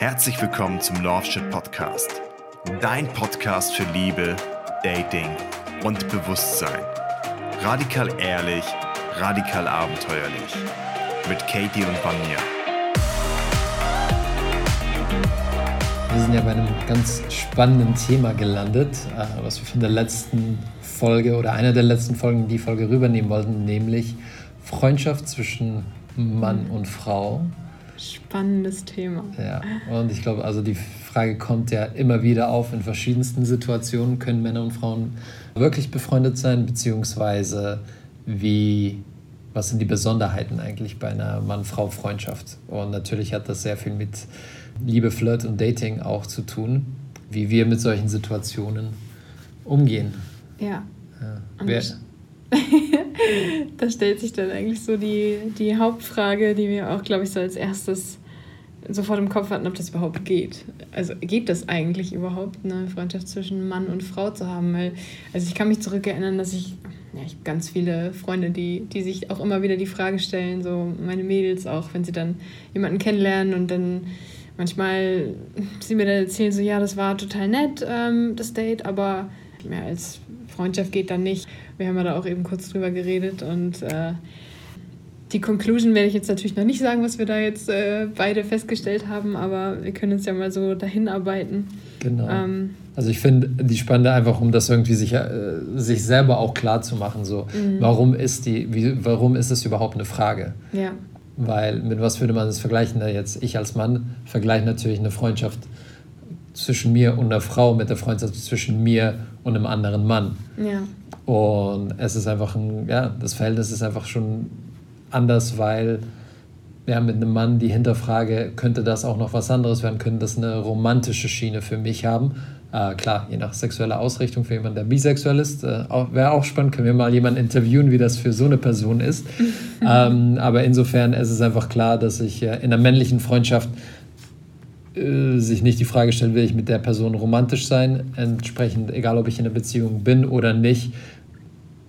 Herzlich willkommen zum Love Podcast. Dein Podcast für Liebe, Dating und Bewusstsein. Radikal ehrlich, radikal abenteuerlich. Mit Katie und mir. Wir sind ja bei einem ganz spannenden Thema gelandet, äh, was wir von der letzten Folge oder einer der letzten Folgen in die Folge rübernehmen wollten, nämlich Freundschaft zwischen Mann und Frau. Spannendes Thema. Ja, und ich glaube, also die Frage kommt ja immer wieder auf in verschiedensten Situationen. Können Männer und Frauen wirklich befreundet sein, beziehungsweise wie, was sind die Besonderheiten eigentlich bei einer Mann-Frau-Freundschaft? Und natürlich hat das sehr viel mit Liebe, Flirt und Dating auch zu tun, wie wir mit solchen Situationen umgehen. Ja. ja. Wer, da stellt sich dann eigentlich so die, die Hauptfrage, die wir auch, glaube ich, so als erstes sofort im Kopf hatten, ob das überhaupt geht. Also geht das eigentlich überhaupt, eine Freundschaft zwischen Mann und Frau zu haben? Weil, also ich kann mich zurückerinnern, dass ich, ja, ich habe ganz viele Freunde, die, die sich auch immer wieder die Frage stellen, so meine Mädels auch, wenn sie dann jemanden kennenlernen und dann manchmal sie mir dann erzählen, so ja, das war total nett, ähm, das Date, aber mehr als Freundschaft geht dann nicht. Wir haben ja da auch eben kurz drüber geredet und äh, die Conclusion werde ich jetzt natürlich noch nicht sagen, was wir da jetzt äh, beide festgestellt haben, aber wir können uns ja mal so dahin arbeiten. Genau. Ähm, also ich finde die Spannende einfach, um das irgendwie sich, äh, sich selber auch klar zu machen, so mhm. warum ist die, wie, warum ist es überhaupt eine Frage? Ja. Weil mit was würde man das vergleichen? Jetzt ich als Mann vergleiche natürlich eine Freundschaft zwischen mir und einer Frau mit der Freundschaft zwischen mir und einem anderen Mann. Ja. Und es ist einfach ein, ja, das Verhältnis ist einfach schon anders, weil ja, mit einem Mann die Hinterfrage, könnte das auch noch was anderes werden, könnte das eine romantische Schiene für mich haben. Äh, klar, je nach sexueller Ausrichtung für jemanden, der bisexuell ist, äh, wäre auch spannend, können wir mal jemanden interviewen, wie das für so eine Person ist. ähm, aber insofern ist es einfach klar, dass ich äh, in einer männlichen Freundschaft äh, sich nicht die Frage stellen, will ich mit der Person romantisch sein. Entsprechend, egal ob ich in einer Beziehung bin oder nicht,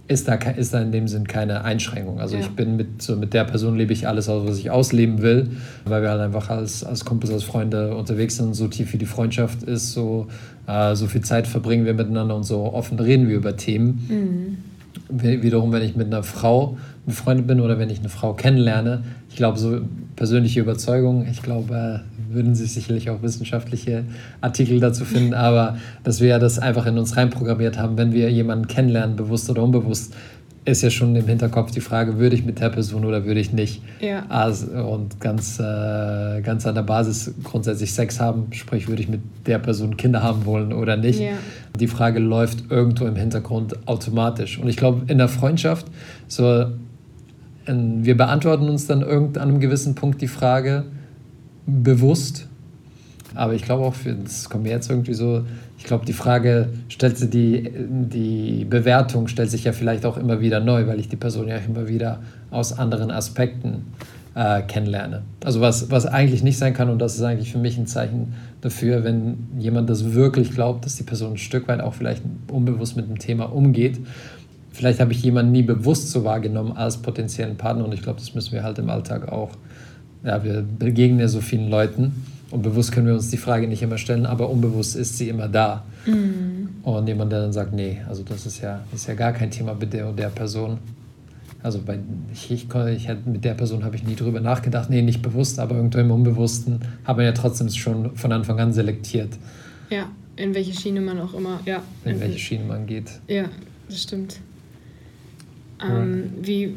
ist da, ist da in dem Sinn keine Einschränkung. Also ja. ich bin mit, so mit der Person lebe ich alles aus, was ich ausleben will, weil wir halt einfach als, als Kumpels, als Freunde unterwegs sind, so tief wie die Freundschaft ist, so, äh, so viel Zeit verbringen wir miteinander und so offen reden wir über Themen. Mhm. Wiederum, wenn ich mit einer Frau befreundet bin oder wenn ich eine Frau kennenlerne, ich glaube, so persönliche Überzeugung, ich glaube, würden sich sicherlich auch wissenschaftliche Artikel dazu finden, aber dass wir ja das einfach in uns reinprogrammiert haben, wenn wir jemanden kennenlernen, bewusst oder unbewusst, ist ja schon im Hinterkopf die Frage, würde ich mit der Person oder würde ich nicht? Ja. Also, und ganz, äh, ganz an der Basis grundsätzlich Sex haben, sprich, würde ich mit der Person Kinder haben wollen oder nicht? Ja. Die Frage läuft irgendwo im Hintergrund automatisch. Und ich glaube, in der Freundschaft, so, in, wir beantworten uns dann irgend an einem gewissen Punkt die Frage, bewusst. Aber ich glaube auch, für, das kommt mir jetzt irgendwie so, ich glaube, die Frage stellt sich, die, die Bewertung stellt sich ja vielleicht auch immer wieder neu, weil ich die Person ja immer wieder aus anderen Aspekten äh, kennenlerne. Also was, was eigentlich nicht sein kann und das ist eigentlich für mich ein Zeichen dafür, wenn jemand das wirklich glaubt, dass die Person ein Stück weit auch vielleicht unbewusst mit dem Thema umgeht. Vielleicht habe ich jemanden nie bewusst so wahrgenommen als potenziellen Partner und ich glaube, das müssen wir halt im Alltag auch ja, wir begegnen ja so vielen Leuten und bewusst können wir uns die Frage nicht immer stellen, aber unbewusst ist sie immer da. Mhm. Und jemand, der dann sagt, nee, also das ist ja, ist ja gar kein Thema mit der und der Person. Also bei, ich, ich, ich, mit der Person habe ich nie drüber nachgedacht, nee, nicht bewusst, aber irgendwo im Unbewussten haben wir ja trotzdem schon von Anfang an selektiert. Ja, in welche Schiene man auch immer, ja. In welche Schiene man geht. Ja, das stimmt. Ähm, wie,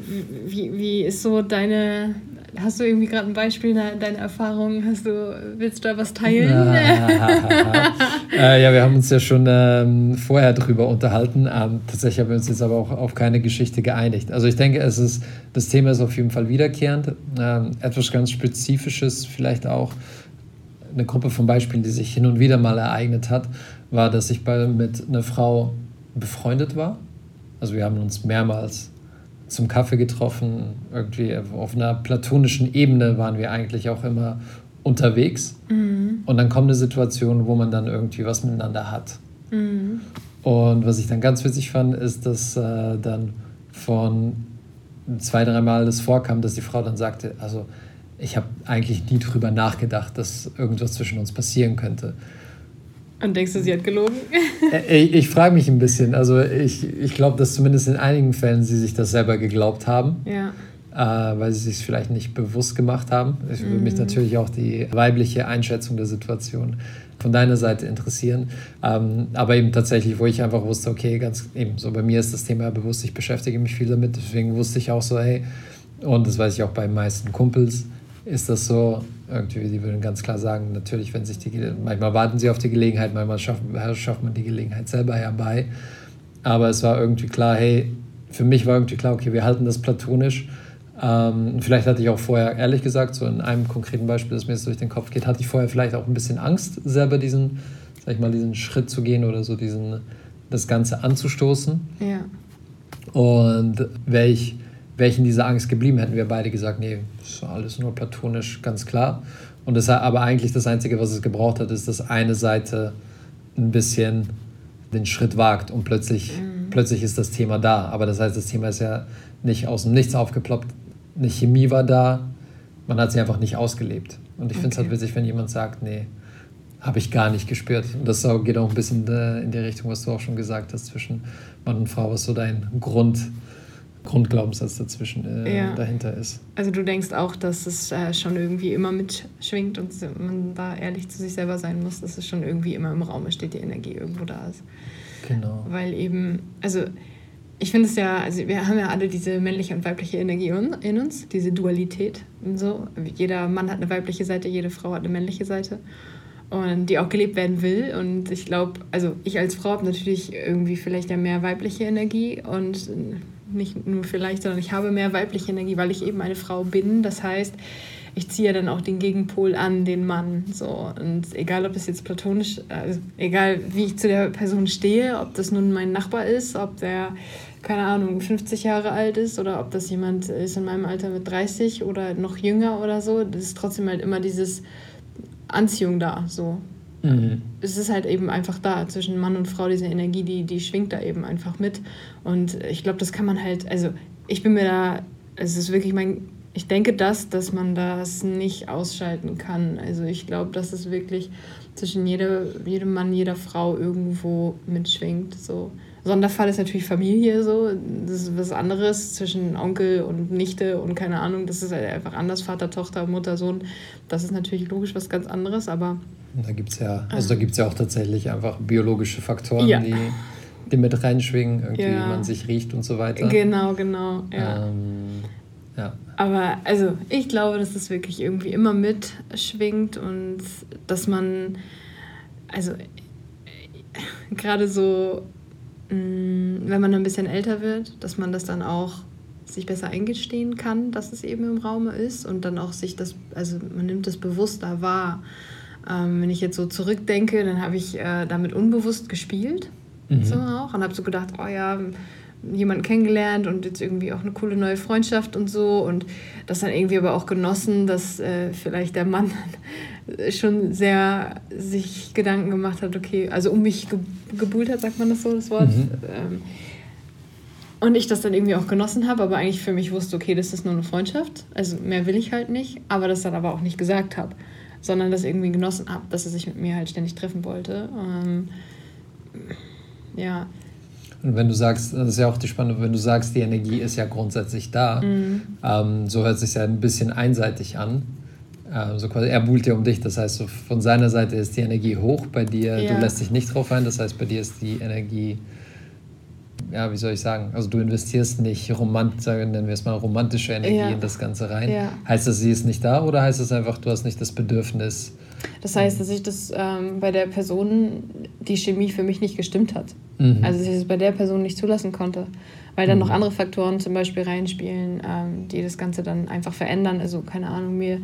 wie, wie ist so deine, hast du irgendwie gerade ein Beispiel deiner Erfahrung? Hast du, willst du da was teilen? äh, ja, wir haben uns ja schon ähm, vorher drüber unterhalten. Ähm, tatsächlich haben wir uns jetzt aber auch auf keine Geschichte geeinigt. Also ich denke, es ist, das Thema ist auf jeden Fall wiederkehrend. Ähm, etwas ganz Spezifisches, vielleicht auch eine Gruppe von Beispielen, die sich hin und wieder mal ereignet hat, war, dass ich bei, mit einer Frau befreundet war. Also wir haben uns mehrmals zum Kaffee getroffen. Irgendwie auf einer platonischen Ebene waren wir eigentlich auch immer unterwegs. Mhm. Und dann kommt eine Situation, wo man dann irgendwie was miteinander hat. Mhm. Und was ich dann ganz witzig fand, ist, dass äh, dann von zwei, dreimal das vorkam, dass die Frau dann sagte, also ich habe eigentlich nie drüber nachgedacht, dass irgendwas zwischen uns passieren könnte. Und denkst du, sie hat gelogen? Äh, ich, ich frage mich ein bisschen. Also ich, ich glaube, dass zumindest in einigen Fällen sie sich das selber geglaubt haben. Ja. Äh, weil sie sich vielleicht nicht bewusst gemacht haben. Ich würde mich mhm. natürlich auch die weibliche Einschätzung der Situation von deiner Seite interessieren. Ähm, aber eben tatsächlich, wo ich einfach wusste, okay, ganz eben, so bei mir ist das Thema bewusst, ich beschäftige mich viel damit. Deswegen wusste ich auch so, hey, und das weiß ich auch bei den meisten Kumpels, ist das so, irgendwie, die würden ganz klar sagen, natürlich, wenn sich die, manchmal warten sie auf die Gelegenheit, manchmal schafft, schafft man die Gelegenheit selber herbei. Aber es war irgendwie klar, hey, für mich war irgendwie klar, okay, wir halten das platonisch. Ähm, vielleicht hatte ich auch vorher, ehrlich gesagt, so in einem konkreten Beispiel, das mir jetzt durch den Kopf geht, hatte ich vorher vielleicht auch ein bisschen Angst, selber diesen, sag ich mal, diesen Schritt zu gehen oder so diesen, das Ganze anzustoßen. Ja. Und wäre ich wäre ich in dieser Angst geblieben, hätten wir beide gesagt, nee, ist alles nur platonisch, ganz klar. Und das, aber eigentlich das Einzige, was es gebraucht hat, ist, dass eine Seite ein bisschen den Schritt wagt und plötzlich, mhm. plötzlich ist das Thema da. Aber das heißt, das Thema ist ja nicht aus dem Nichts aufgeploppt. Eine Chemie war da, man hat sie einfach nicht ausgelebt. Und ich okay. finde es halt witzig, wenn jemand sagt, nee, habe ich gar nicht gespürt. Und das geht auch ein bisschen in die Richtung, was du auch schon gesagt hast, zwischen Mann und Frau, was so dein Grund Grundglaubenssatz dazwischen äh, ja. dahinter ist. Also du denkst auch, dass es äh, schon irgendwie immer mitschwingt und man da ehrlich zu sich selber sein muss, dass es schon irgendwie immer im Raum steht, die Energie irgendwo da ist. Genau. Weil eben, also ich finde es ja, also wir haben ja alle diese männliche und weibliche Energie in uns, diese Dualität und so. Jeder Mann hat eine weibliche Seite, jede Frau hat eine männliche Seite und die auch gelebt werden will. Und ich glaube, also ich als Frau habe natürlich irgendwie vielleicht ja mehr weibliche Energie und nicht nur vielleicht, sondern ich habe mehr weibliche Energie, weil ich eben eine Frau bin. Das heißt, ich ziehe dann auch den Gegenpol an, den Mann. So. Und egal, ob es jetzt platonisch, also egal wie ich zu der Person stehe, ob das nun mein Nachbar ist, ob der, keine Ahnung, 50 Jahre alt ist oder ob das jemand ist in meinem Alter mit 30 oder noch jünger oder so, das ist trotzdem halt immer dieses Anziehung da. So. Mhm. Es ist halt eben einfach da zwischen Mann und Frau, diese Energie, die, die schwingt da eben einfach mit. Und ich glaube, das kann man halt, also ich bin mir da, es ist wirklich mein, ich denke das, dass man das nicht ausschalten kann. Also ich glaube, dass es wirklich zwischen jede, jedem Mann, jeder Frau irgendwo mitschwingt. So. Sonderfall ist natürlich Familie so. Das ist was anderes zwischen Onkel und Nichte und keine Ahnung. Das ist halt einfach anders. Vater, Tochter, Mutter, Sohn. Das ist natürlich logisch was ganz anderes, aber da gibt es ja, also da gibt ja auch tatsächlich einfach biologische Faktoren, ja. die, die mit reinschwingen, irgendwie, ja. wie man sich riecht und so weiter. Genau, genau, ja. Ähm, ja. Aber also ich glaube, dass das wirklich irgendwie immer mitschwingt und dass man, also gerade so, mm, wenn man ein bisschen älter wird, dass man das dann auch sich besser eingestehen kann, dass es eben im Raum ist und dann auch sich das, also man nimmt das bewusster wahr. Ähm, wenn ich jetzt so zurückdenke, dann habe ich äh, damit unbewusst gespielt. Mhm. So auch. Und habe so gedacht, oh ja, jemanden kennengelernt und jetzt irgendwie auch eine coole neue Freundschaft und so. Und das dann irgendwie aber auch genossen, dass äh, vielleicht der Mann schon sehr sich Gedanken gemacht hat, okay, also um mich ge gebuhlt hat, sagt man das so, das Wort. Mhm. Ähm, und ich das dann irgendwie auch genossen habe, aber eigentlich für mich wusste, okay, das ist nur eine Freundschaft. Also mehr will ich halt nicht, aber das dann aber auch nicht gesagt habe sondern das irgendwie genossen habe, dass er sich mit mir halt ständig treffen wollte. Ähm, ja. Und wenn du sagst, das ist ja auch die Spannung, wenn du sagst, die Energie ist ja grundsätzlich da, mhm. ähm, so hört es sich ja ein bisschen einseitig an. Ähm, so quasi, er buhlt ja um dich, das heißt, so von seiner Seite ist die Energie hoch, bei dir, ja. du lässt dich nicht drauf ein, das heißt, bei dir ist die Energie ja, wie soll ich sagen, also du investierst nicht romant, nennen wir es mal romantische Energie ja. in das Ganze rein. Ja. Heißt das, sie ist nicht da oder heißt das einfach, du hast nicht das Bedürfnis? Das heißt, dass ich das ähm, bei der Person, die Chemie für mich nicht gestimmt hat. Mhm. Also dass ich es bei der Person nicht zulassen konnte. Weil dann mhm. noch andere Faktoren zum Beispiel reinspielen, ähm, die das Ganze dann einfach verändern. Also keine Ahnung, mir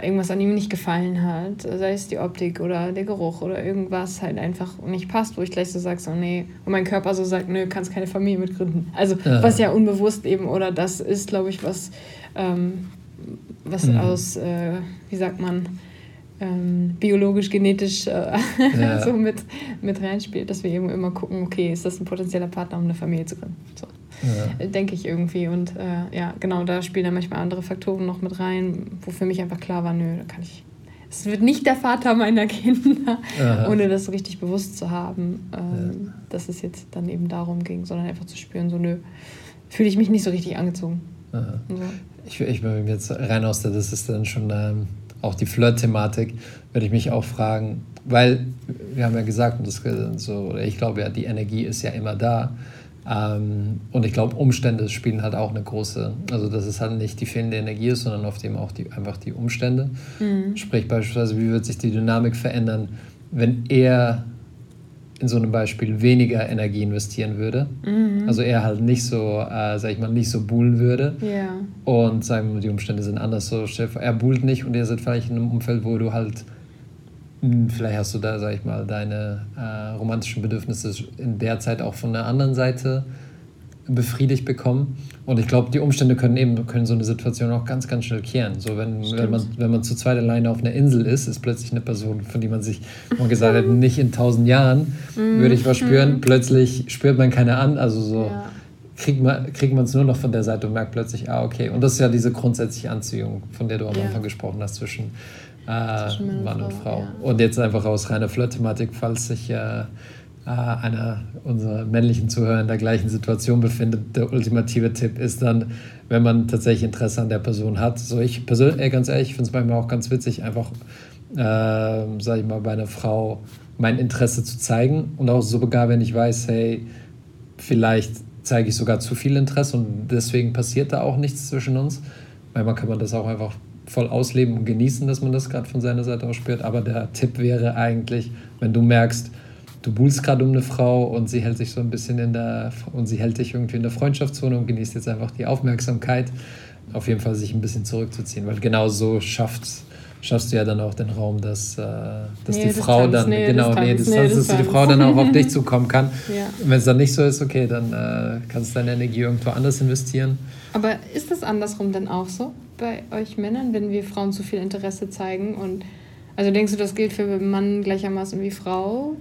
irgendwas an ihm nicht gefallen hat, sei es die Optik oder der Geruch oder irgendwas halt einfach nicht passt, wo ich gleich so sage, so nee, und mein Körper so sagt, nö, kannst keine Familie mitgründen. Also ja. was ja unbewusst eben, oder das ist, glaube ich, was, ähm, was mhm. aus, äh, wie sagt man, ähm, biologisch, genetisch äh, ja. so mit, mit reinspielt, dass wir eben immer gucken, okay, ist das ein potenzieller Partner, um eine Familie zu gründen. So. Ja. denke ich irgendwie. Und äh, ja, genau, da spielen dann manchmal andere Faktoren noch mit rein, wo für mich einfach klar war, nö, da kann ich. Es wird nicht der Vater meiner Kinder, Aha. ohne das richtig bewusst zu haben, ähm, ja. dass es jetzt dann eben darum ging, sondern einfach zu spüren, so nö, fühle ich mich nicht so richtig angezogen. So. Ich, ich bin jetzt rein aus der, das ist dann schon ähm, auch die Flirt-Thematik, würde ich mich auch fragen, weil wir haben ja gesagt, und das, so, ich glaube ja, die Energie ist ja immer da. Ähm, und ich glaube, Umstände spielen halt auch eine große, also dass es halt nicht die fehlende Energie ist, sondern auf dem auch die, einfach die Umstände. Mhm. Sprich beispielsweise, wie wird sich die Dynamik verändern, wenn er in so einem Beispiel weniger Energie investieren würde. Mhm. Also er halt nicht so, äh, sag ich mal, nicht so buhlen würde. Ja. Und sagen wir mal, die Umstände sind anders. So, er buhlt nicht und ihr seid vielleicht in einem Umfeld, wo du halt, vielleicht hast du da, sag ich mal, deine äh, romantischen Bedürfnisse in der Zeit auch von der anderen Seite befriedigt bekommen. Und ich glaube, die Umstände können eben können so eine Situation auch ganz, ganz schnell kehren. So, wenn, wenn, man, wenn man zu zweit alleine auf einer Insel ist, ist plötzlich eine Person, von der man sich mal gesagt hat, nicht in tausend Jahren mhm. würde ich was spüren. Mhm. Plötzlich spürt man keine an. Also so ja. kriegt man kriegt es nur noch von der Seite und merkt plötzlich, ah, okay. Und das ist ja diese grundsätzliche Anziehung, von der du am ja. Anfang gesprochen hast, zwischen, äh, zwischen Mann und Frau. Ja. Und jetzt einfach aus reiner Flirt-Thematik, falls sich äh, äh, einer unserer männlichen Zuhörer in der gleichen Situation befindet, der ultimative Tipp ist dann, wenn man tatsächlich Interesse an der Person hat. So ich persönlich, ey, ganz ehrlich, ich finde es manchmal auch ganz witzig, einfach, äh, sage ich mal, bei einer Frau mein Interesse zu zeigen und auch sogar, wenn ich weiß, hey, vielleicht zeige ich sogar zu viel Interesse und deswegen passiert da auch nichts zwischen uns. Manchmal kann man das auch einfach voll ausleben und genießen, dass man das gerade von seiner Seite aus spürt. Aber der Tipp wäre eigentlich, wenn du merkst, du buhlst gerade um eine Frau und sie hält sich so ein bisschen in der und sie hält dich irgendwie in der Freundschaftszone und genießt jetzt einfach die Aufmerksamkeit, auf jeden Fall sich ein bisschen zurückzuziehen, weil genau so schafft schaffst du ja dann auch den Raum, dass, äh, dass nee, die Frau dann nee, genau Distanz, nee, Distanz, nee, dass die Frau dann auch auf dich zukommen kann. Ja. Wenn es dann nicht so ist, okay, dann äh, kannst du deine Energie irgendwo anders investieren. Aber ist das andersrum dann auch so bei euch Männern, wenn wir Frauen zu viel Interesse zeigen und also denkst du, das gilt für Mann gleichermaßen wie Frau?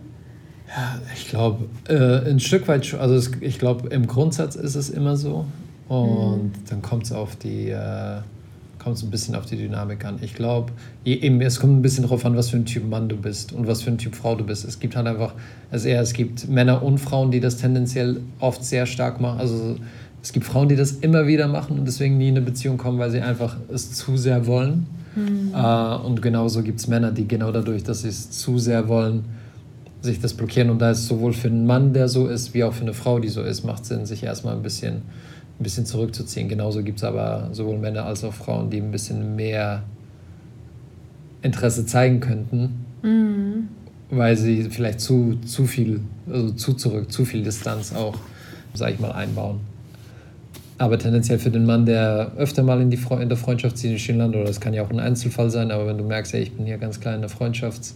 Ja, ich glaube, äh, ein Stück weit, also es, ich glaube, im Grundsatz ist es immer so. Und mhm. dann kommt es auf die, äh, kommt es ein bisschen auf die Dynamik an. Ich glaube, es kommt ein bisschen darauf an, was für ein Typ Mann du bist und was für ein Typ Frau du bist. Es gibt halt einfach, also eher, es gibt Männer und Frauen, die das tendenziell oft sehr stark machen. Also es gibt Frauen, die das immer wieder machen und deswegen nie in eine Beziehung kommen, weil sie einfach es zu sehr wollen. Mhm. Äh, und genauso gibt es Männer, die genau dadurch, dass sie es zu sehr wollen, sich das blockieren. Und da ist sowohl für einen Mann, der so ist, wie auch für eine Frau, die so ist, macht Sinn, sich erstmal ein bisschen, ein bisschen zurückzuziehen. Genauso gibt es aber sowohl Männer als auch Frauen, die ein bisschen mehr Interesse zeigen könnten, mhm. weil sie vielleicht zu, zu viel, also zu zurück, zu viel Distanz auch, sag ich mal, einbauen. Aber tendenziell für den Mann, der öfter mal in, die Fre in der Freundschaftsschiene landet, oder das kann ja auch ein Einzelfall sein, aber wenn du merkst, ey, ich bin hier ganz klein in der Freundschafts-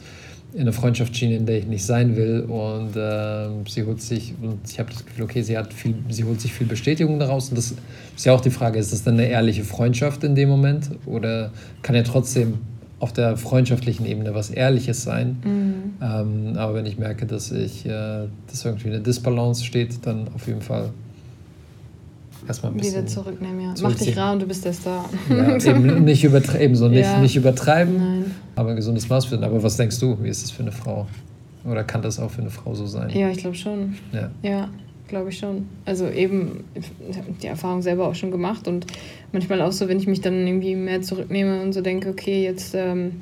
in einer Freundschaftsschiene, in der ich nicht sein will. Und äh, sie holt sich, und ich habe das Gefühl, okay, sie hat viel, sie holt sich viel Bestätigung daraus. Und das ist ja auch die Frage, ist das dann eine ehrliche Freundschaft in dem Moment? Oder kann ja trotzdem auf der freundschaftlichen Ebene was Ehrliches sein? Mhm. Ähm, aber wenn ich merke, dass ich, äh, dass irgendwie eine Disbalance steht, dann auf jeden Fall erstmal ein bisschen. Wieder zurücknehmen, ja. Mach dich rar und du bist der Star. Ja, eben nicht übertreiben, so nicht, ja. nicht übertreiben, Nein. aber ein gesundes Maß finden. Aber was denkst du, wie ist es für eine Frau? Oder kann das auch für eine Frau so sein? Ja, ich glaube schon. Ja. Ja, glaube ich schon. Also eben, ich habe die Erfahrung selber auch schon gemacht und manchmal auch so, wenn ich mich dann irgendwie mehr zurücknehme und so denke, okay, jetzt. Ähm,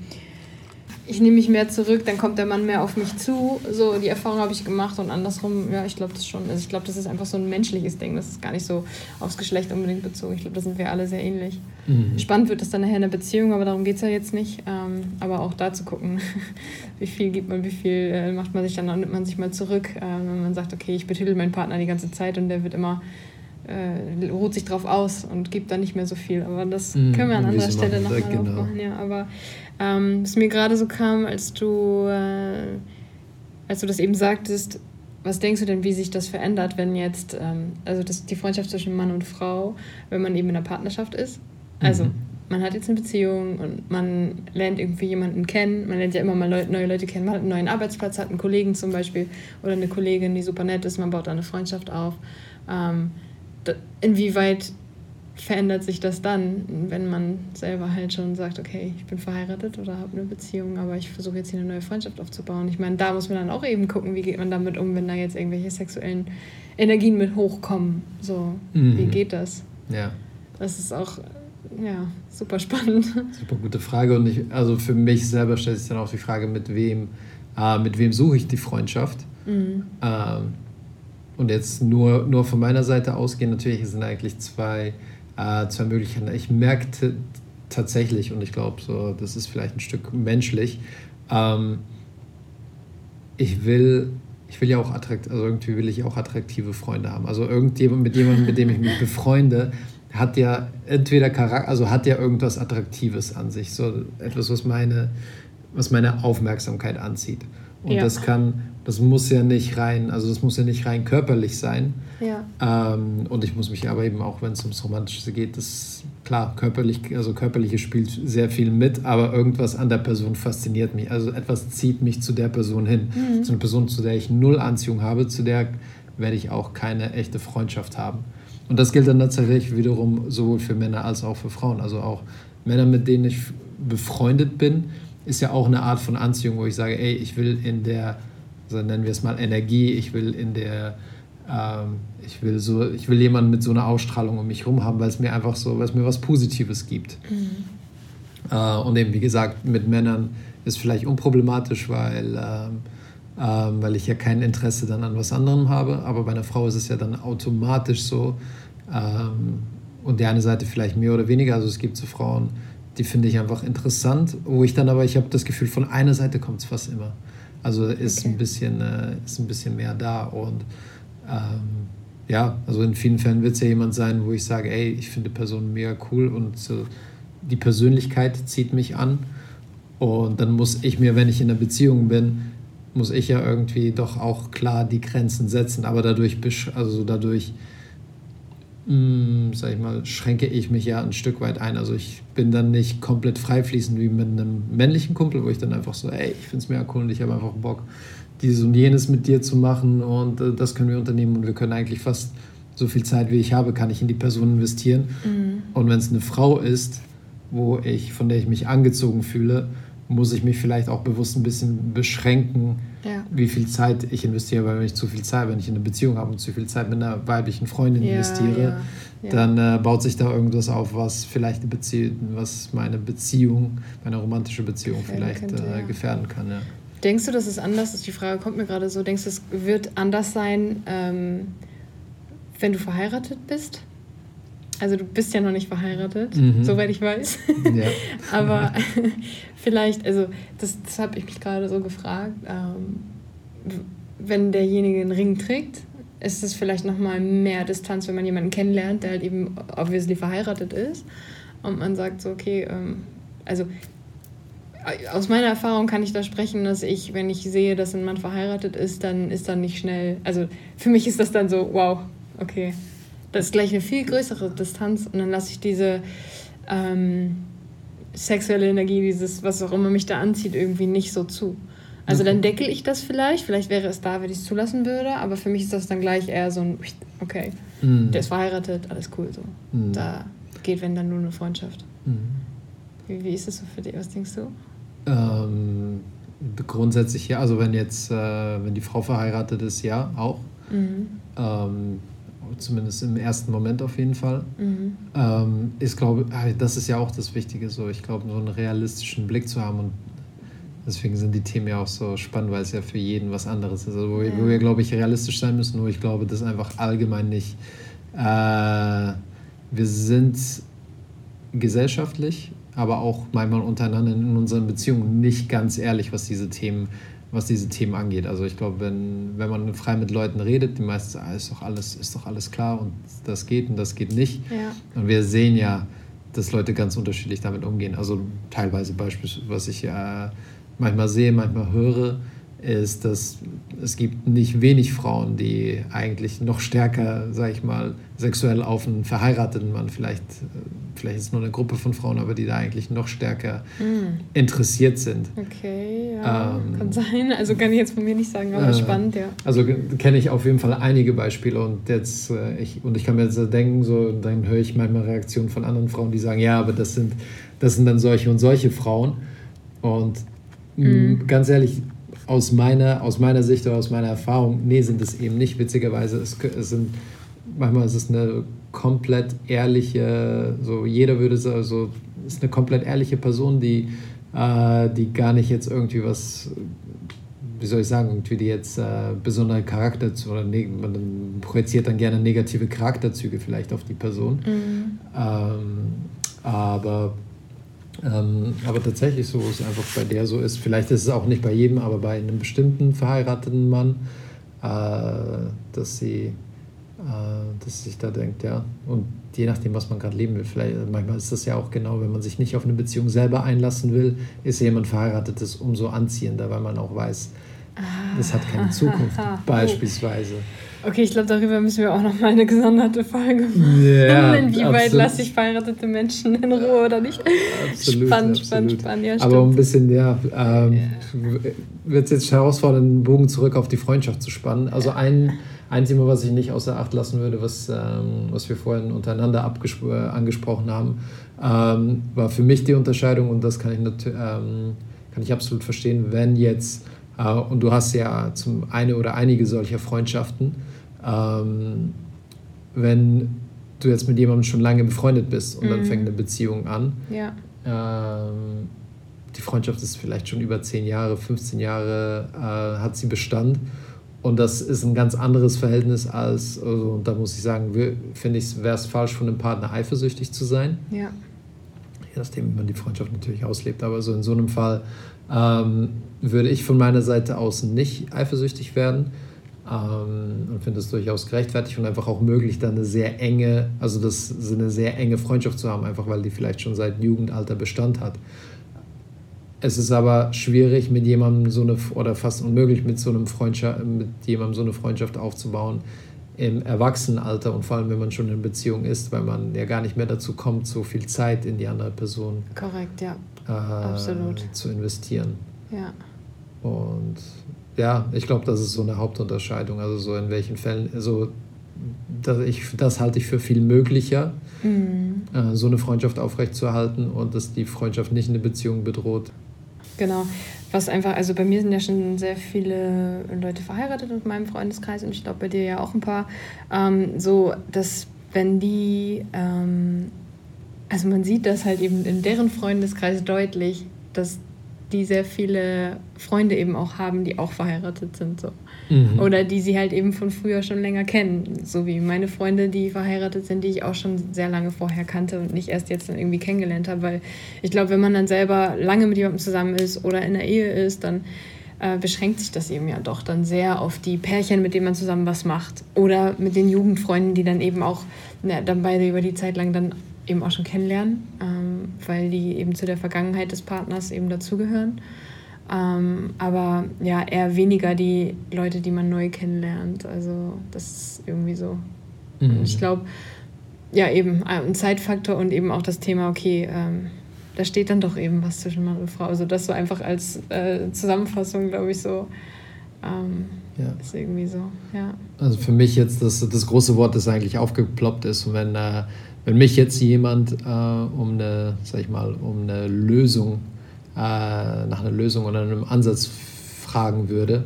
ich nehme mich mehr zurück, dann kommt der Mann mehr auf mich zu. So, die Erfahrung habe ich gemacht und andersrum, ja, ich glaube das schon. Also ich glaube, das ist einfach so ein menschliches Ding. Das ist gar nicht so aufs Geschlecht unbedingt bezogen. Ich glaube, da sind wir alle sehr ähnlich. Mhm. Spannend wird es dann nachher in der Beziehung, aber darum geht es ja jetzt nicht. Ähm, aber auch da zu gucken, wie viel gibt man, wie viel äh, macht man sich dann, dann nimmt man sich mal zurück. Äh, wenn man sagt, okay, ich betüdel meinen Partner die ganze Zeit und der wird immer äh, ruht sich drauf aus und gibt dann nicht mehr so viel. Aber das mhm, können wir an anderer Stelle nochmal genau. aufmachen. Ja, aber ähm, was mir gerade so kam, als du, äh, als du das eben sagtest, was denkst du denn, wie sich das verändert, wenn jetzt, ähm, also das, die Freundschaft zwischen Mann und Frau, wenn man eben in einer Partnerschaft ist? Also, mhm. man hat jetzt eine Beziehung und man lernt irgendwie jemanden kennen. Man lernt ja immer mal Leute, neue Leute kennen. Man hat einen neuen Arbeitsplatz, hat einen Kollegen zum Beispiel oder eine Kollegin, die super nett ist. Man baut da eine Freundschaft auf. Ähm, inwieweit verändert sich das dann, wenn man selber halt schon sagt, okay, ich bin verheiratet oder habe eine Beziehung, aber ich versuche jetzt hier eine neue Freundschaft aufzubauen. Ich meine, da muss man dann auch eben gucken, wie geht man damit um, wenn da jetzt irgendwelche sexuellen Energien mit hochkommen. So, mhm. wie geht das? Ja. Das ist auch ja, super spannend. Super gute Frage. Und ich, also für mich selber stellt sich dann auch die Frage, mit wem, äh, mit wem suche ich die Freundschaft? Mhm. Ähm, und jetzt nur, nur von meiner Seite ausgehen, natürlich sind eigentlich zwei äh, zwei Möglichkeiten. Ich merkte tatsächlich, und ich glaube, so, das ist vielleicht ein Stück menschlich, ähm, ich will, ich will ja auch attraktiv, also irgendwie will ich auch attraktive Freunde haben. Also irgendjemand, mit jemandem, mit dem ich mich befreunde, hat ja entweder Charakter, also hat ja irgendwas Attraktives an sich, so etwas, was meine, was meine Aufmerksamkeit anzieht. Und ja. das kann, das muss ja nicht rein, also das muss ja nicht rein körperlich sein. Ja. Ähm, und ich muss mich aber eben auch, wenn es ums Romantische geht, das klar, körperlich, also körperliche spielt sehr viel mit, aber irgendwas an der Person fasziniert mich. Also etwas zieht mich zu der Person hin. Mhm. Zu einer Person, zu der ich null Anziehung habe, zu der werde ich auch keine echte Freundschaft haben. Und das gilt dann tatsächlich wiederum sowohl für Männer als auch für Frauen. Also auch Männer, mit denen ich befreundet bin, ist ja auch eine Art von Anziehung, wo ich sage, ey, ich will in der, also nennen wir es mal Energie, ich will in der, ähm, ich will so, ich will jemanden mit so einer Ausstrahlung um mich herum haben, weil es mir einfach so, weil es mir was Positives gibt. Mhm. Äh, und eben, wie gesagt, mit Männern ist vielleicht unproblematisch, weil, ähm, ähm, weil ich ja kein Interesse dann an was anderem habe, aber bei einer Frau ist es ja dann automatisch so, ähm, und die eine Seite vielleicht mehr oder weniger, also es gibt so Frauen, die finde ich einfach interessant, wo ich dann aber, ich habe das Gefühl, von einer Seite kommt es fast immer. Also ist, okay. ein bisschen, äh, ist ein bisschen mehr da und ähm, ja, also in vielen Fällen wird es ja jemand sein, wo ich sage, ey, ich finde Person mega cool und so, die Persönlichkeit zieht mich an und dann muss ich mir, wenn ich in einer Beziehung bin, muss ich ja irgendwie doch auch klar die Grenzen setzen, aber dadurch, also dadurch mh, hm, sag ich mal, schränke ich mich ja ein Stück weit ein. Also ich bin dann nicht komplett freifließend wie mit einem männlichen Kumpel, wo ich dann einfach so, ey, ich finde es mega cool und ich habe einfach Bock, dieses und jenes mit dir zu machen und äh, das können wir unternehmen und wir können eigentlich fast so viel Zeit, wie ich habe, kann ich in die Person investieren. Mhm. Und wenn es eine Frau ist, wo ich, von der ich mich angezogen fühle, muss ich mich vielleicht auch bewusst ein bisschen beschränken, ja. wie viel Zeit ich investiere, weil wenn ich zu viel Zeit, wenn ich in eine Beziehung habe und zu viel Zeit mit einer weiblichen Freundin ja, investiere, ja, dann äh, baut sich da irgendwas auf, was vielleicht eine Beziehung, was meine Beziehung, meine romantische Beziehung vielleicht könnte, äh, gefährden kann. Denkst du, dass es anders ist? Die Frage kommt mir gerade so. Denkst du, es wird anders sein, ähm, wenn du verheiratet bist? Also du bist ja noch nicht verheiratet, mhm. soweit ich weiß. Ja. Aber vielleicht, also das, das habe ich mich gerade so gefragt, ähm, wenn derjenige einen Ring trägt, ist es vielleicht nochmal mehr Distanz, wenn man jemanden kennenlernt, der halt eben obviously verheiratet ist. Und man sagt so, okay, ähm, also aus meiner Erfahrung kann ich da sprechen, dass ich, wenn ich sehe, dass ein Mann verheiratet ist, dann ist dann nicht schnell, also für mich ist das dann so, wow, okay, das ist gleich eine viel größere Distanz und dann lasse ich diese ähm, sexuelle Energie, dieses, was auch immer mich da anzieht, irgendwie nicht so zu. Also okay. dann deckel ich das vielleicht, vielleicht wäre es da, wenn ich es zulassen würde, aber für mich ist das dann gleich eher so ein, okay, mm. der ist verheiratet, alles cool so. Mm. Da geht, wenn dann nur eine Freundschaft. Mm. Wie, wie ist das so für dich? Was denkst du? Ähm, grundsätzlich ja, also wenn jetzt, äh, wenn die Frau verheiratet ist, ja, auch. Mhm. Ähm, zumindest im ersten Moment auf jeden Fall. Mhm. Ähm, ist, glaube ah, das ist ja auch das Wichtige, so ich glaube, so einen realistischen Blick zu haben und deswegen sind die Themen ja auch so spannend, weil es ja für jeden was anderes ist. Also wo, ja. wo wir, glaube ich, realistisch sein müssen, nur ich glaube, das ist einfach allgemein nicht. Äh, wir sind gesellschaftlich, aber auch manchmal untereinander in unseren Beziehungen nicht ganz ehrlich, was diese Themen was diese Themen angeht. Also ich glaube, wenn, wenn man frei mit Leuten redet, die meisten sagen, ah, ist, doch alles, ist doch alles klar und das geht und das geht nicht. Ja. Und wir sehen ja, dass Leute ganz unterschiedlich damit umgehen. Also teilweise beispielsweise, was ich äh, manchmal sehe, manchmal höre, ist, dass es gibt nicht wenig Frauen, die eigentlich noch stärker, sag ich mal, sexuell auf einen verheirateten Mann, vielleicht, vielleicht ist es nur eine Gruppe von Frauen, aber die da eigentlich noch stärker mm. interessiert sind. Okay, ja, ähm, kann sein. Also kann ich jetzt von mir nicht sagen, aber äh, spannend, ja. Also kenne ich auf jeden Fall einige Beispiele und jetzt, äh, ich, und ich kann mir jetzt denken, so, dann höre ich manchmal Reaktionen von anderen Frauen, die sagen, ja, aber das sind, das sind dann solche und solche Frauen. Und mm. ganz ehrlich, aus meiner, aus meiner Sicht oder aus meiner Erfahrung, nee, sind es eben nicht. Witzigerweise, es, es sind, manchmal ist es eine komplett ehrliche, so jeder würde sagen, so, ist eine komplett ehrliche Person, die, äh, die gar nicht jetzt irgendwie was, wie soll ich sagen, irgendwie die jetzt äh, besondere Charakter oder ne, man projiziert dann gerne negative Charakterzüge vielleicht auf die Person. Mhm. Ähm, aber ähm, aber tatsächlich so es einfach bei der so ist. Vielleicht ist es auch nicht bei jedem, aber bei einem bestimmten verheirateten Mann, äh, dass sie, äh, dass sich da denkt, ja. Und je nachdem, was man gerade leben will, vielleicht manchmal ist das ja auch genau, wenn man sich nicht auf eine Beziehung selber einlassen will, ist jemand verheiratetes umso anziehender, weil man auch weiß, das hat keine Zukunft, beispielsweise. Okay, ich glaube, darüber müssen wir auch noch mal eine gesonderte Folge machen. Ja, Inwieweit lasse ich verheiratete Menschen in Ruhe oder nicht? Absolut, spannend, absolut. spannend, spannend. Ja, Aber ein bisschen, ja, ähm, yeah. wird es jetzt herausfordern, einen Bogen zurück auf die Freundschaft zu spannen. Also ein, ein Thema, was ich nicht außer Acht lassen würde, was, ähm, was wir vorhin untereinander äh, angesprochen haben, ähm, war für mich die Unterscheidung, und das kann ich, ähm, kann ich absolut verstehen, wenn jetzt äh, und du hast ja zum eine oder einige solcher Freundschaften. Ähm, wenn du jetzt mit jemandem schon lange befreundet bist und mhm. dann fängt eine Beziehung an. Ja. Ähm, die Freundschaft ist vielleicht schon über 10 Jahre, 15 Jahre äh, hat sie Bestand. Und das ist ein ganz anderes Verhältnis als, also, und da muss ich sagen, finde ich, wäre es falsch, von einem Partner eifersüchtig zu sein. Ja. Je nachdem, wie man die Freundschaft natürlich auslebt. Aber so in so einem Fall ähm, würde ich von meiner Seite aus nicht eifersüchtig werden ähm, und finde es durchaus gerechtfertigt und einfach auch möglich, da eine sehr enge, also das eine sehr enge Freundschaft zu haben, einfach weil die vielleicht schon seit Jugendalter Bestand hat. Es ist aber schwierig, mit jemandem so eine, oder fast unmöglich, mit so einem Freundschaft, mit jemandem so eine Freundschaft aufzubauen im Erwachsenenalter und vor allem, wenn man schon in Beziehung ist, weil man ja gar nicht mehr dazu kommt, so viel Zeit in die andere Person Korrekt, ja. Äh, Absolut. zu investieren. Ja. Und ja, ich glaube, das ist so eine Hauptunterscheidung. Also so in welchen Fällen, also das, ich, das halte ich für viel möglicher, mhm. äh, so eine Freundschaft aufrechtzuerhalten und dass die Freundschaft nicht eine Beziehung bedroht. Genau. Was einfach, also bei mir sind ja schon sehr viele Leute verheiratet in meinem Freundeskreis und ich glaube bei dir ja auch ein paar. Ähm, so, dass wenn die, ähm, also man sieht das halt eben in deren Freundeskreis deutlich, dass die sehr viele Freunde eben auch haben, die auch verheiratet sind. So. Mhm. Oder die sie halt eben von früher schon länger kennen. So wie meine Freunde, die verheiratet sind, die ich auch schon sehr lange vorher kannte und nicht erst jetzt dann irgendwie kennengelernt habe. Weil ich glaube, wenn man dann selber lange mit jemandem zusammen ist oder in der Ehe ist, dann äh, beschränkt sich das eben ja doch dann sehr auf die Pärchen, mit denen man zusammen was macht. Oder mit den Jugendfreunden, die dann eben auch na, dann beide über die Zeit lang dann eben auch schon kennenlernen, ähm, weil die eben zu der Vergangenheit des Partners eben dazugehören. Ähm, aber ja, eher weniger die Leute, die man neu kennenlernt. Also das ist irgendwie so. Mhm. Ich glaube, ja, eben äh, ein Zeitfaktor und eben auch das Thema, okay, ähm, da steht dann doch eben was zwischen Mann und Frau. Also das so einfach als äh, Zusammenfassung, glaube ich, so. Ähm, ja. Ist irgendwie so, ja. Also für mich jetzt das, das große Wort, das eigentlich aufgeploppt ist, und wenn äh, wenn mich jetzt jemand äh, um eine, sag ich mal, um eine Lösung, äh, nach einer Lösung oder einem Ansatz fragen würde,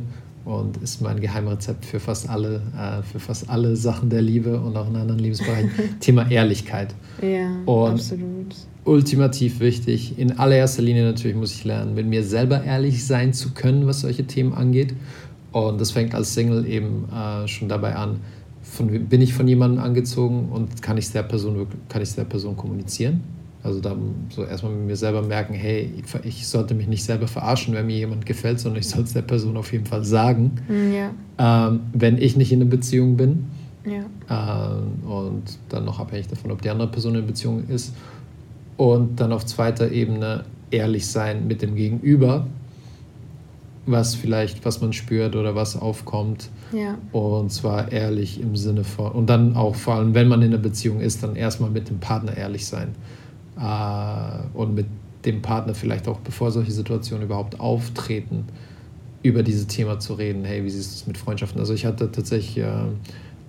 und ist mein Geheimrezept für fast alle, äh, für fast alle Sachen der Liebe und auch in anderen Lebensbereichen, Thema Ehrlichkeit. Ja, und absolut. Ultimativ wichtig, in allererster Linie natürlich muss ich lernen, mit mir selber ehrlich sein zu können, was solche Themen angeht. Und das fängt als Single eben äh, schon dabei an, von, bin ich von jemandem angezogen und kann ich der Person, kann ich der Person kommunizieren? Also da so erstmal mit mir selber merken, hey, ich sollte mich nicht selber verarschen, wenn mir jemand gefällt, sondern ich soll es der Person auf jeden Fall sagen, mm, ja. ähm, wenn ich nicht in einer Beziehung bin. Ja. Ähm, und dann noch abhängig davon, ob die andere Person in einer Beziehung ist. Und dann auf zweiter Ebene ehrlich sein mit dem Gegenüber was vielleicht, was man spürt oder was aufkommt. Ja. Und zwar ehrlich im Sinne von, und dann auch vor allem, wenn man in einer Beziehung ist, dann erstmal mit dem Partner ehrlich sein. Äh, und mit dem Partner vielleicht auch, bevor solche Situationen überhaupt auftreten, über dieses Thema zu reden. Hey, wie siehst du es mit Freundschaften? Also ich hatte tatsächlich äh,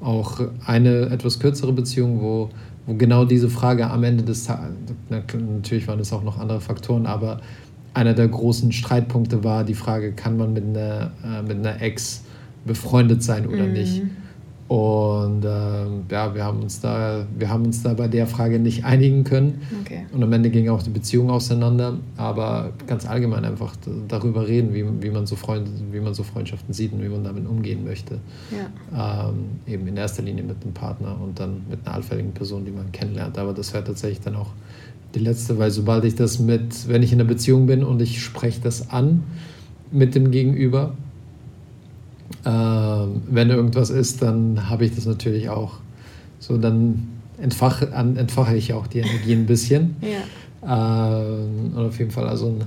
auch eine etwas kürzere Beziehung, wo, wo genau diese Frage am Ende des Tages, natürlich waren es auch noch andere Faktoren, aber einer der großen Streitpunkte war die Frage, kann man mit einer, äh, mit einer Ex befreundet sein oder mhm. nicht? Und äh, ja, wir haben, uns da, wir haben uns da bei der Frage nicht einigen können. Okay. Und am Ende ging auch die Beziehung auseinander. Aber ganz allgemein einfach darüber reden, wie, wie, man so Freund, wie man so Freundschaften sieht und wie man damit umgehen möchte. Ja. Ähm, eben in erster Linie mit dem Partner und dann mit einer allfälligen Person, die man kennenlernt. Aber das wäre tatsächlich dann auch die letzte, weil sobald ich das mit, wenn ich in einer Beziehung bin und ich spreche das an mit dem Gegenüber, äh, wenn irgendwas ist, dann habe ich das natürlich auch. So, dann entfache, entfache ich auch die Energie ein bisschen. Ja. Äh, und auf jeden Fall also ein,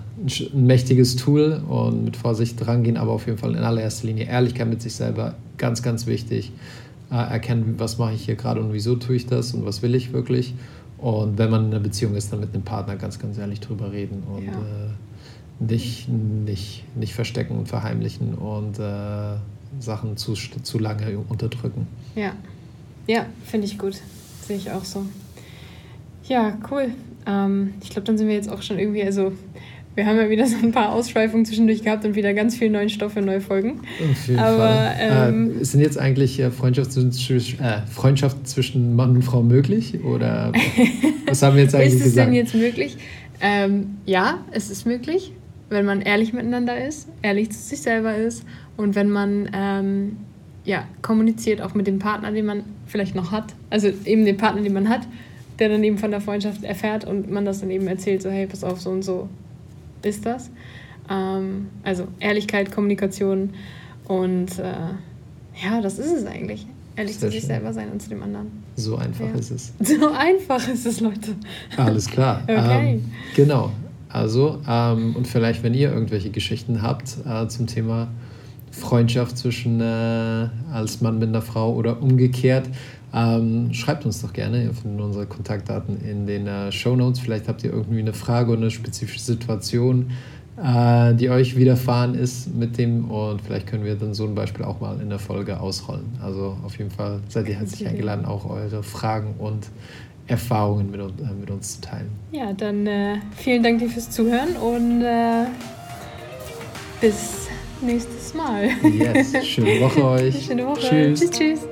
ein, mächtiges Tool und mit Vorsicht rangehen, aber auf jeden Fall in allererster Linie Ehrlichkeit mit sich selber, ganz, ganz wichtig. Äh, erkennen, was mache ich hier gerade und wieso tue ich das und was will ich wirklich. Und wenn man in einer Beziehung ist, dann mit einem Partner ganz, ganz ehrlich drüber reden und ja. äh, nicht, nicht, nicht verstecken und verheimlichen und äh, Sachen zu, zu lange unterdrücken. Ja, ja, finde ich gut. Sehe ich auch so. Ja, cool. Ähm, ich glaube, dann sind wir jetzt auch schon irgendwie, also wir haben ja wieder so ein paar Ausschweifungen zwischendurch gehabt und wieder ganz viel neuen Stoff für neue Folgen. Auf jeden Aber, Fall. Ähm, äh, sind jetzt eigentlich äh, Freundschaften, äh, Freundschaften zwischen Mann und Frau möglich? Oder was haben wir jetzt eigentlich gesagt? Ist es denn jetzt möglich? Ähm, ja, es ist möglich, wenn man ehrlich miteinander ist, ehrlich zu sich selber ist und wenn man ähm, ja, kommuniziert auch mit dem Partner, den man vielleicht noch hat, also eben den Partner, den man hat, der dann eben von der Freundschaft erfährt und man das dann eben erzählt, so hey, pass auf, so und so ist das. Ähm, also Ehrlichkeit, Kommunikation und äh, ja, das ist es eigentlich. Ehrlich zu sich schön. selber sein und zu dem anderen. So einfach ja. ist es. So einfach ist es, Leute. Alles klar. okay. Ähm, genau. Also, ähm, und vielleicht, wenn ihr irgendwelche Geschichten habt äh, zum Thema Freundschaft zwischen äh, als Mann mit einer Frau oder umgekehrt, ähm, schreibt uns doch gerne. Ihr findet unsere Kontaktdaten in den äh, Show Notes. Vielleicht habt ihr irgendwie eine Frage oder eine spezifische Situation, äh, die euch widerfahren ist mit dem und vielleicht können wir dann so ein Beispiel auch mal in der Folge ausrollen. Also auf jeden Fall seid ihr herzlich eingeladen, auch eure Fragen und Erfahrungen mit, äh, mit uns zu teilen. Ja, dann äh, vielen Dank dir fürs Zuhören und äh, bis nächstes Mal. Yes, schöne Woche euch. Schöne Woche. Tschüss, tschüss. tschüss.